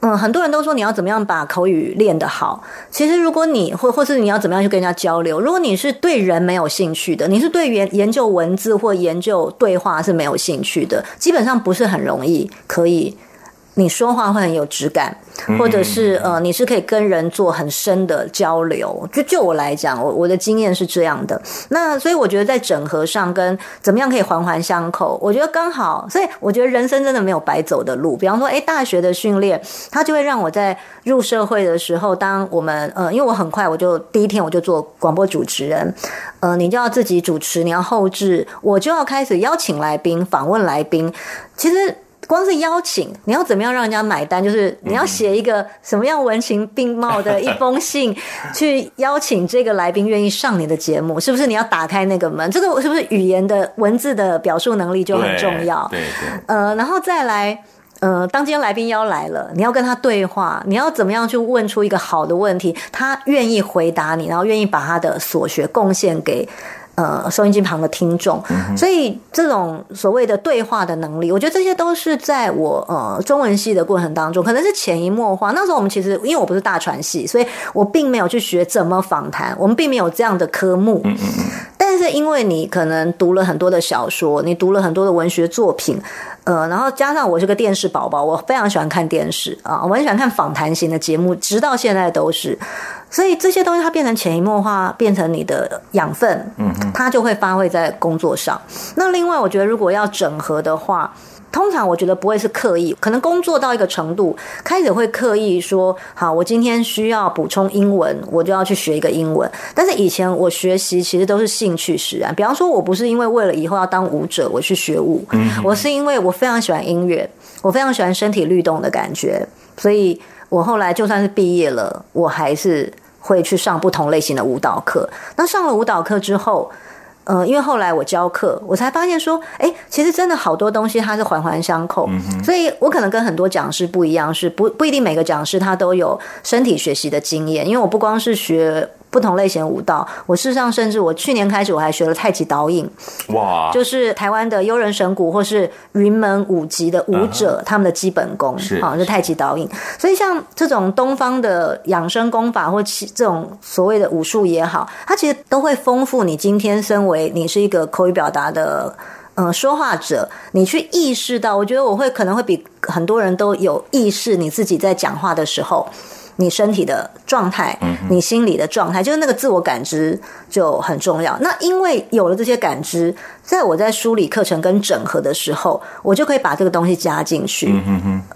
嗯，很多人都说你要怎么样把口语练得好。其实，如果你或或是你要怎么样去跟人家交流，如果你是对人没有兴趣的，你是对研研究文字或研究对话是没有兴趣的，基本上不是很容易可以你说话会很有质感，或者是呃，你是可以跟人做很深的交流。就就我来讲，我我的经验是这样的。那所以我觉得在整合上跟怎么样可以环环相扣，我觉得刚好。所以我觉得人生真的没有白走的路。比方说，哎，大学的训练，它就会让我在入社会的时候，当我们呃，因为我很快我就第一天我就做广播主持人，呃，你就要自己主持，你要后置，我就要开始邀请来宾、访问来宾。其实。光是邀请，你要怎么样让人家买单？就是你要写一个什么样文情并茂的一封信，去邀请这个来宾愿意上你的节目，是不是？你要打开那个门，这个是不是语言的文字的表述能力就很重要？对对。呃，然后再来，呃，当今天来宾邀来了，你要跟他对话，你要怎么样去问出一个好的问题，他愿意回答你，然后愿意把他的所学贡献给。呃，收音机旁的听众，所以这种所谓的对话的能力，我觉得这些都是在我呃中文系的过程当中，可能是潜移默化。那时候我们其实因为我不是大传系，所以我并没有去学怎么访谈，我们并没有这样的科目。但是因为你可能读了很多的小说，你读了很多的文学作品，呃，然后加上我是个电视宝宝，我非常喜欢看电视啊，我很喜欢看访谈型的节目，直到现在都是。所以这些东西它变成潜移默化，变成你的养分，嗯，它就会发挥在工作上。那另外，我觉得如果要整合的话，通常我觉得不会是刻意，可能工作到一个程度，开始会刻意说，好，我今天需要补充英文，我就要去学一个英文。但是以前我学习其实都是兴趣使然，比方说，我不是因为为了以后要当舞者我去学舞，我是因为我非常喜欢音乐，我非常喜欢身体律动的感觉，所以。我后来就算是毕业了，我还是会去上不同类型的舞蹈课。那上了舞蹈课之后，呃，因为后来我教课，我才发现说，哎，其实真的好多东西它是环环相扣。所以我可能跟很多讲师不一样，是不不一定每个讲师他都有身体学习的经验，因为我不光是学。不同类型的舞蹈，我事实上甚至我去年开始我还学了太极导引，哇，就是台湾的悠人神鼓或是云门舞集的舞者、uh -huh. 他们的基本功，是啊，是太极导引。所以像这种东方的养生功法或其这种所谓的武术也好，它其实都会丰富你今天身为你是一个口语表达的说话者，你去意识到，我觉得我会可能会比很多人都有意识，你自己在讲话的时候。你身体的状态，你心理的状态，就是那个自我感知就很重要。那因为有了这些感知，在我在梳理课程跟整合的时候，我就可以把这个东西加进去。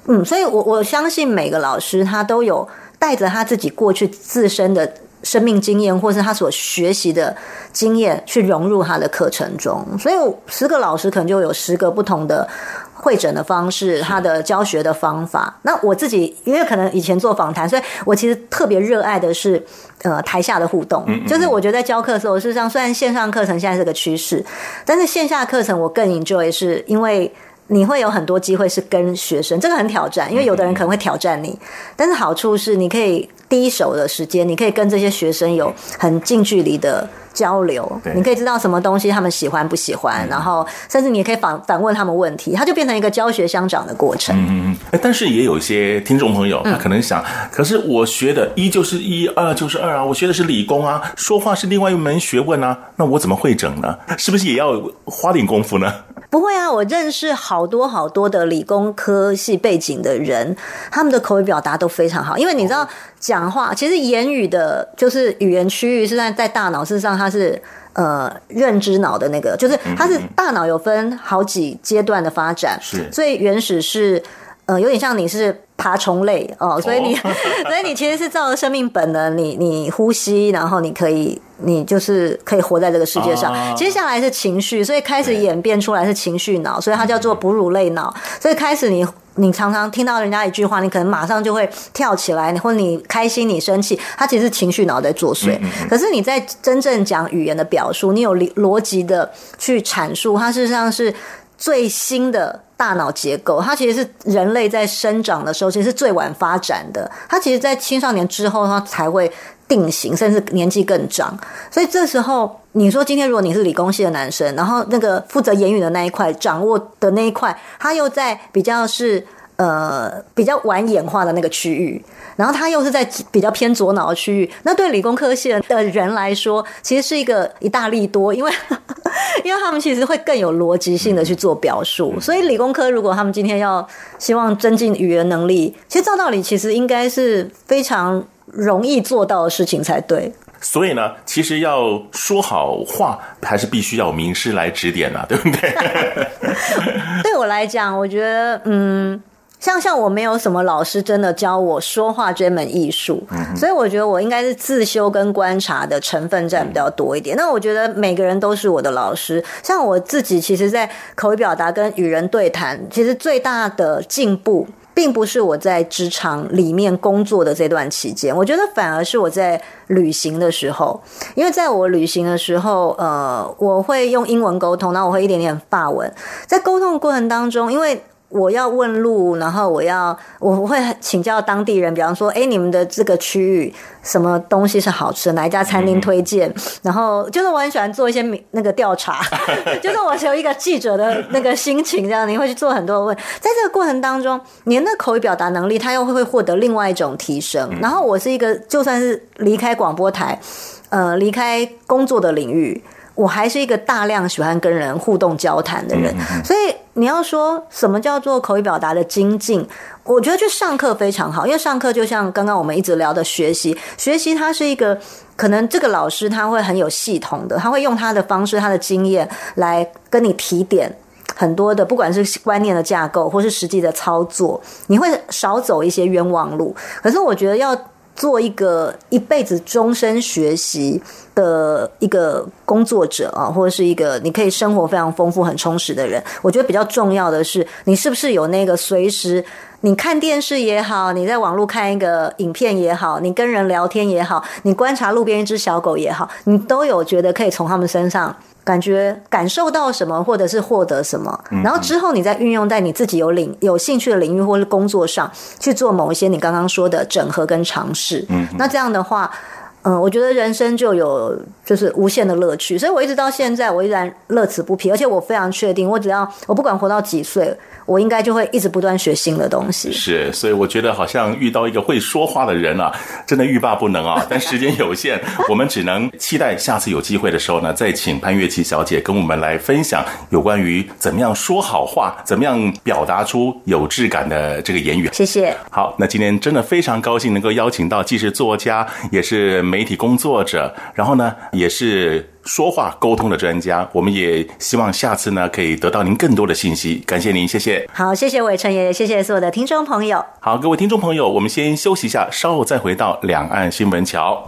嗯，所以我我相信每个老师他都有带着他自己过去自身的生命经验，或是他所学习的经验去融入他的课程中。所以十个老师可能就有十个不同的。会诊的方式，他的教学的方法。那我自己因为可能以前做访谈，所以我其实特别热爱的是呃台下的互动。就是我觉得在教课的时候，事实上虽然线上课程现在是个趋势，但是线下课程我更 enjoy，是因为你会有很多机会是跟学生，这个很挑战，因为有的人可能会挑战你，但是好处是你可以第一手的时间，你可以跟这些学生有很近距离的。交流，你可以知道什么东西他们喜欢不喜欢，然后甚至你也可以反反问他们问题，它就变成一个教学相长的过程。嗯嗯嗯，但是也有一些听众朋友，他可能想，可是我学的一就是一，二就是二啊，我学的是理工啊，说话是另外一门学问啊，那我怎么会整呢？是不是也要花点功夫呢？不会啊，我认识好多好多的理工科系背景的人，他们的口语表达都非常好，因为你知道，讲话其实言语的，就是语言区域是在在大脑，事实上它是呃认知脑的那个，就是它是大脑有分好几阶段的发展，是。最原始是呃有点像你是。爬虫类哦，所以你，所以你其实是照着生命本能，你你呼吸，然后你可以，你就是可以活在这个世界上。接下来是情绪，所以开始演变出来是情绪脑，所以它叫做哺乳类脑。所以开始你你常常听到人家一句话，你可能马上就会跳起来，或者你开心，你生气，它其实是情绪脑在作祟。可是你在真正讲语言的表述，你有逻辑的去阐述，它事实上是最新的。大脑结构，它其实是人类在生长的时候，其实是最晚发展的。它其实，在青少年之后，它才会定型，甚至年纪更长。所以这时候，你说今天如果你是理工系的男生，然后那个负责言语的那一块，掌握的那一块，他又在比较是。呃比较晚演化的那个区域，然后它又是在比较偏左脑的区域。那对理工科系的人来说，其实是一个一大利多，因为 因为他们其实会更有逻辑性的去做表述。所以理工科如果他们今天要希望增进语言能力，其实照道理其实应该是非常容易做到的事情才对。所以呢，其实要说好话，还是必须要有名师来指点啊，对不对？对我来讲，我觉得，嗯，像像我没有什么老师真的教我说话这门艺术，嗯，所以我觉得我应该是自修跟观察的成分占比较多一点。那我觉得每个人都是我的老师，像我自己，其实，在口语表达跟与人对谈，其实最大的进步。并不是我在职场里面工作的这段期间，我觉得反而是我在旅行的时候，因为在我旅行的时候，呃，我会用英文沟通，然后我会一点点法文，在沟通的过程当中，因为。我要问路，然后我要我会请教当地人，比方说，哎，你们的这个区域什么东西是好吃的，哪一家餐厅推荐？嗯、然后就是我很喜欢做一些那个调查，就是我是有一个记者的那个心情，这样你会去做很多问，在这个过程当中，你的口语表达能力，它又会获得另外一种提升。然后我是一个，就算是离开广播台，呃，离开工作的领域。我还是一个大量喜欢跟人互动交谈的人，所以你要说什么叫做口语表达的精进，我觉得去上课非常好，因为上课就像刚刚我们一直聊的学习，学习它是一个可能这个老师他会很有系统的，他会用他的方式、他的经验来跟你提点很多的，不管是观念的架构或是实际的操作，你会少走一些冤枉路。可是我觉得要。做一个一辈子终身学习的一个工作者啊，或者是一个你可以生活非常丰富、很充实的人，我觉得比较重要的是，你是不是有那个随时你看电视也好，你在网络看一个影片也好，你跟人聊天也好，你观察路边一只小狗也好，你都有觉得可以从他们身上。感觉感受到什么，或者是获得什么，然后之后你再运用在你自己有领有兴趣的领域或是工作上去做某一些你刚刚说的整合跟尝试。嗯，那这样的话，嗯，我觉得人生就有就是无限的乐趣。所以我一直到现在，我依然乐此不疲，而且我非常确定，我只要我不管活到几岁。我应该就会一直不断学新的东西。是，所以我觉得好像遇到一个会说话的人啊，真的欲罢不能啊。但时间有限，我们只能期待下次有机会的时候呢，再请潘月琪小姐跟我们来分享有关于怎么样说好话，怎么样表达出有质感的这个言语。谢谢。好，那今天真的非常高兴能够邀请到既是作家，也是媒体工作者，然后呢，也是。说话沟通的专家，我们也希望下次呢可以得到您更多的信息。感谢您，谢谢。好，谢谢伟成爷爷，谢谢所有的听众朋友。好，各位听众朋友，我们先休息一下，稍后再回到两岸新闻桥。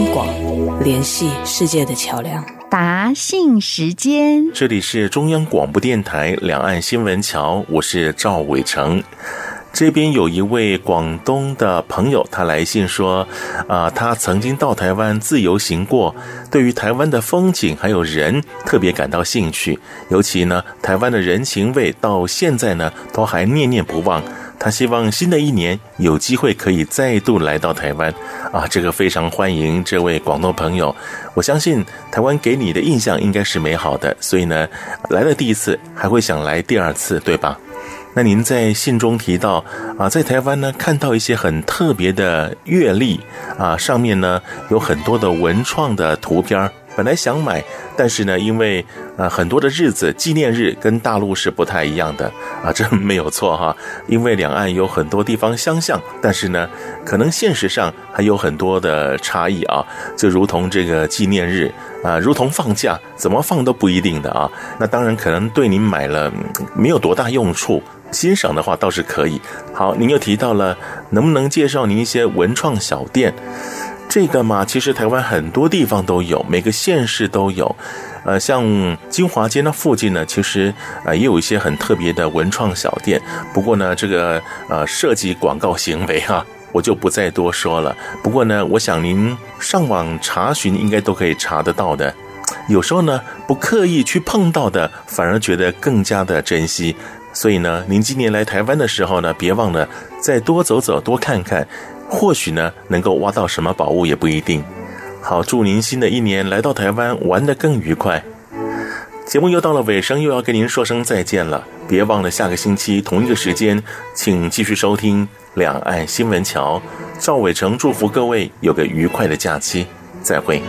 央广联系世界的桥梁。答信时间，这里是中央广播电台两岸新闻桥，我是赵伟成。这边有一位广东的朋友，他来信说，啊、呃，他曾经到台湾自由行过，对于台湾的风景还有人特别感到兴趣，尤其呢，台湾的人情味到现在呢都还念念不忘。他希望新的一年有机会可以再度来到台湾，啊，这个非常欢迎这位广东朋友。我相信台湾给你的印象应该是美好的，所以呢，来了第一次还会想来第二次，对吧？那您在信中提到啊，在台湾呢看到一些很特别的月历啊，上面呢有很多的文创的图片儿。本来想买，但是呢，因为啊很多的日子纪念日跟大陆是不太一样的啊，这没有错哈。因为两岸有很多地方相像，但是呢，可能现实上还有很多的差异啊。就如同这个纪念日啊，如同放假，怎么放都不一定的啊。那当然可能对您买了没有多大用处。欣赏的话倒是可以。好，您又提到了，能不能介绍您一些文创小店？这个嘛，其实台湾很多地方都有，每个县市都有。呃，像金华街那附近呢，其实呃也有一些很特别的文创小店。不过呢，这个呃涉及广告行为哈、我就不再多说了。不过呢，我想您上网查询应该都可以查得到的。有时候呢，不刻意去碰到的，反而觉得更加的珍惜。所以呢，您今年来台湾的时候呢，别忘了再多走走，多看看，或许呢能够挖到什么宝物也不一定。好，祝您新的一年来到台湾玩得更愉快。节目又到了尾声，又要跟您说声再见了。别忘了下个星期同一个时间，请继续收听两岸新闻桥。赵伟成祝福各位有个愉快的假期，再会。